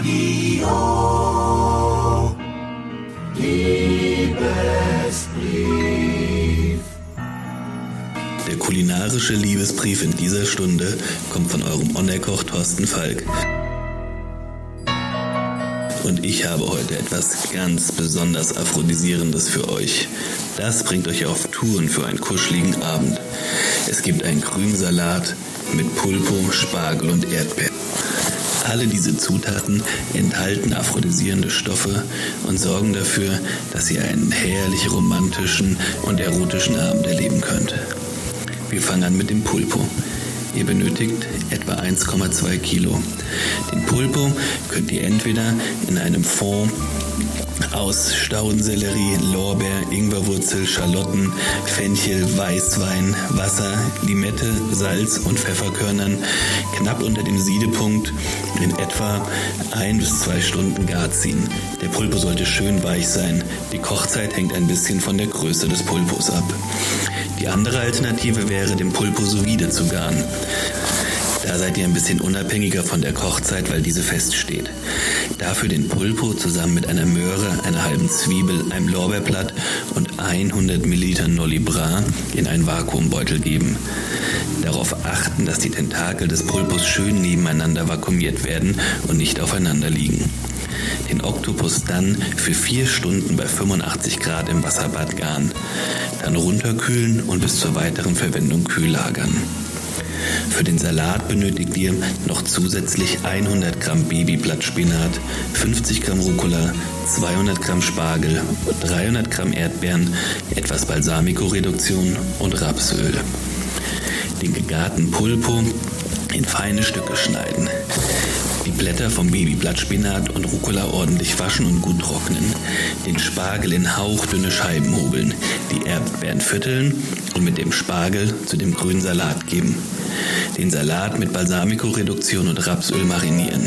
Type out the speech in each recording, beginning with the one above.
Radio. Der kulinarische Liebesbrief in dieser Stunde kommt von eurem Onnerkoch Thorsten Falk. Und ich habe heute etwas ganz besonders Aphrodisierendes für euch. Das bringt euch auf Touren für einen kuscheligen Abend. Es gibt einen grünen Salat mit Pulpo, Spargel und Erdbeeren. Alle diese Zutaten enthalten aphrodisierende Stoffe und sorgen dafür, dass ihr einen herrlich romantischen und erotischen Abend erleben könnt. Wir fangen an mit dem Pulpo. Ihr benötigt etwa 1,2 Kilo. Den Pulpo könnt ihr entweder in einem Fond aus Staudensellerie, Lorbeer, Ingwerwurzel, Schalotten, Fenchel, Weißwein, Wasser, Limette, Salz und Pfefferkörnern knapp unter dem Siedepunkt in etwa ein bis zwei Stunden gar ziehen. Der Pulpo sollte schön weich sein. Die Kochzeit hängt ein bisschen von der Größe des Pulpos ab. Die andere Alternative wäre, den Pulpo sous vide zu garen. Da seid ihr ein bisschen unabhängiger von der Kochzeit, weil diese feststeht. Dafür den Pulpo zusammen mit einer Möhre, einer halben Zwiebel, einem Lorbeerblatt und 100 Milliliter Nolli Bras in einen Vakuumbeutel geben. Darauf achten, dass die Tentakel des Pulpos schön nebeneinander vakuumiert werden und nicht aufeinander liegen. Den Oktopus dann für vier Stunden bei 85 Grad im Wasserbad garen. Dann runterkühlen und bis zur weiteren Verwendung kühl lagern. Für den Salat benötigt ihr noch zusätzlich 100 Gramm Babyblattspinat, 50 Gramm Rucola, 200 Gramm Spargel, 300 Gramm Erdbeeren, etwas Balsamico-Reduktion und Rapsöl. Den gegarten Pulpo in feine Stücke schneiden. Die Blätter vom Babyblattspinat und Rucola ordentlich waschen und gut trocknen. Den Spargel in hauchdünne Scheiben hobeln. Die Erdbeeren vierteln und mit dem Spargel zu dem grünen Salat geben. Den Salat mit Balsamico-Reduktion und Rapsöl marinieren.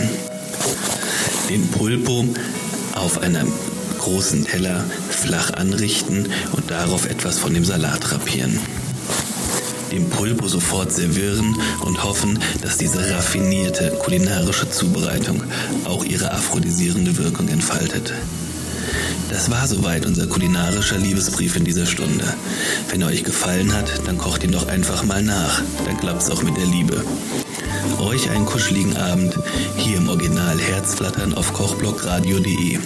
Den Pulpo auf einem großen Teller flach anrichten und darauf etwas von dem Salat rapieren dem Pulpo sofort servieren und hoffen, dass diese raffinierte kulinarische Zubereitung auch ihre aphrodisierende Wirkung entfaltet. Das war soweit unser kulinarischer Liebesbrief in dieser Stunde. Wenn er euch gefallen hat, dann kocht ihn doch einfach mal nach. Dann klappt's auch mit der Liebe. Euch einen kuscheligen Abend hier im Original Herzflattern auf kochblockradio.de.